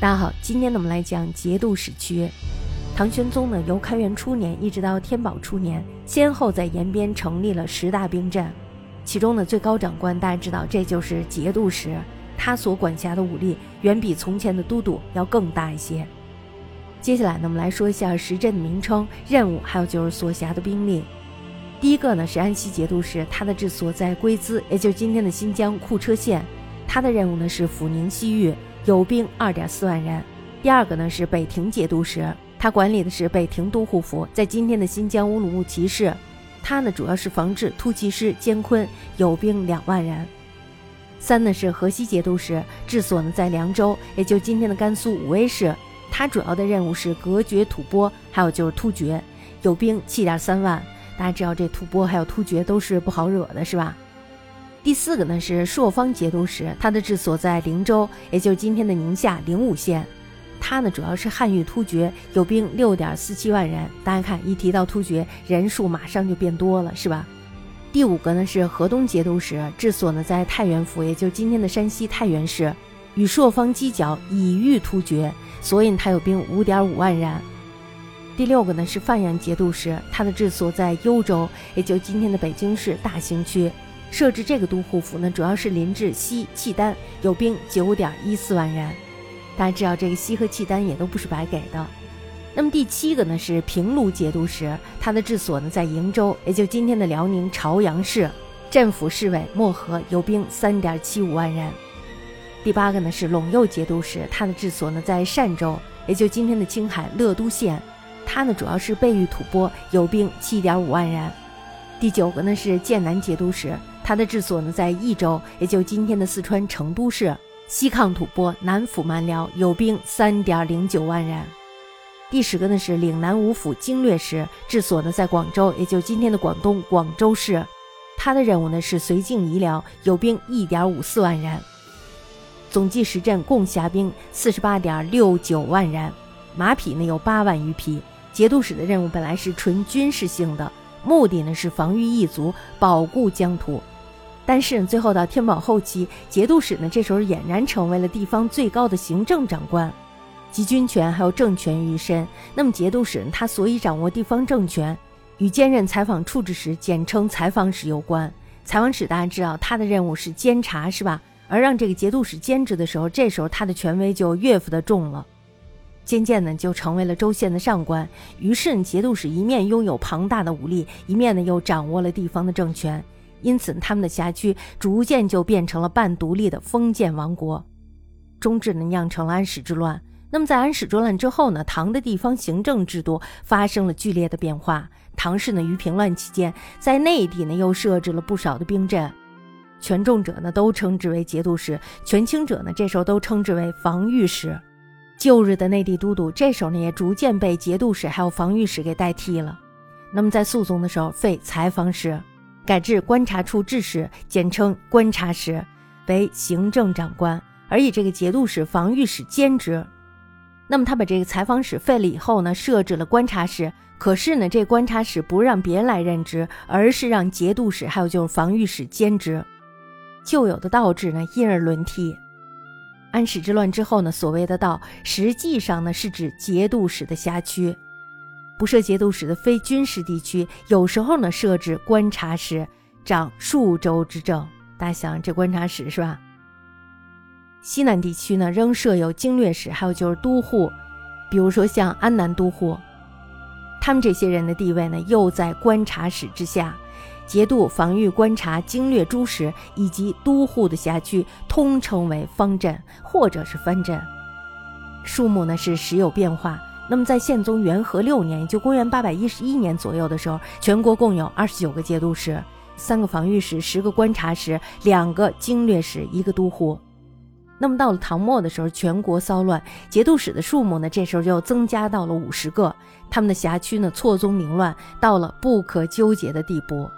大家好，今天呢我们来讲节度使区。唐玄宗呢由开元初年一直到天宝初年，先后在延边成立了十大兵镇，其中呢最高长官大家知道这就是节度使，他所管辖的武力远比从前的都督要更大一些。接下来呢我们来说一下十镇的名称、任务，还有就是所辖的兵力。第一个呢是安西节度使，他的治所在龟兹，也就是今天的新疆库车县。他的任务呢是抚宁西域，有兵二点四万人。第二个呢是北庭节度使，他管理的是北庭都护府，在今天的新疆乌鲁木齐市。他呢主要是防治突骑师监昆，有兵两万人。三呢是河西节度使，治所呢在凉州，也就今天的甘肃武威市。他主要的任务是隔绝吐蕃，还有就是突厥，有兵七点三万。大家知道这吐蕃还有突厥都是不好惹的，是吧？第四个呢是朔方节度使，他的治所在灵州，也就是今天的宁夏灵武县。他呢主要是汉域突厥，有兵六点四七万人。大家看，一提到突厥，人数马上就变多了，是吧？第五个呢是河东节度使，治所呢在太原府，也就是今天的山西太原市，与朔方犄角，以御突厥，所以他有兵五点五万人。第六个呢是范阳节度使，他的治所在幽州，也就今天的北京市大兴区。设置这个都护府呢，主要是临治西契丹，有兵九点一四万人。大家知道这个西和契丹也都不是白给的。那么第七个呢是平卢节度使，他的治所呢在瀛州，也就今天的辽宁朝阳市，镇抚侍卫漠河，有兵三点七五万人。第八个呢是陇右节度使，他的治所呢在单州，也就今天的青海乐都县。他呢主要是备御吐蕃，有兵七点五万人。第九个呢是剑南节度使，他的治所呢在益州，也就今天的四川成都市。西抗吐蕃，南抚蛮辽，有兵三点零九万人。第十个呢是岭南五府经略使，治所呢在广州，也就今天的广东广州市。他的任务呢是绥靖医疗，有兵一点五四万人。总计十镇共辖兵四十八点六九万人，马匹呢有八万余匹。节度使的任务本来是纯军事性的，目的呢是防御异族，保固疆土。但是最后到天宝后期，节度使呢这时候俨然成为了地方最高的行政长官，集军权还有政权于一身。那么节度使他所以掌握地方政权，与兼任采访处置使，简称采访使有关。采访使大家知道他的任务是监察，是吧？而让这个节度使兼职的时候，这时候他的权威就越发的重了。渐渐呢，就成为了州县的上官。于是，节度使一面拥有庞大的武力，一面呢又掌握了地方的政权。因此，他们的辖区逐渐就变成了半独立的封建王国。终至呢，酿成了安史之乱。那么，在安史之乱之后呢，唐的地方行政制度发生了剧烈的变化。唐氏呢，于平乱期间，在内地呢又设置了不少的兵镇，权重者呢都称之为节度使，权轻者呢这时候都称之为防御使。旧日的内地都督，这时候呢也逐渐被节度使还有防御使给代替了。那么在肃宗的时候废采访使，改制观察处置使，简称观察使，为行政长官，而以这个节度使、防御使兼职。那么他把这个采访使废了以后呢，设置了观察使。可是呢，这观察使不让别人来任职，而是让节度使还有就是防御使兼职。旧有的道制呢，因而轮替。安史之乱之后呢，所谓的道实际上呢是指节度使的辖区，不设节度使的非军事地区，有时候呢设置观察使，掌数州之政。大家想，这观察使是吧？西南地区呢仍设有经略使，还有就是都护，比如说像安南都护，他们这些人的地位呢又在观察使之下。节度、防御、观察、经略诸使以及都护的辖区，通称为方镇或者是藩镇。数目呢是时有变化。那么在宪宗元和六年，也就公元八百一十一年左右的时候，全国共有二十九个节度使、三个防御使、十个观察使、两个经略使、一个都护。那么到了唐末的时候，全国骚乱，节度使的数目呢，这时候就增加到了五十个，他们的辖区呢错综凌乱，到了不可纠结的地步。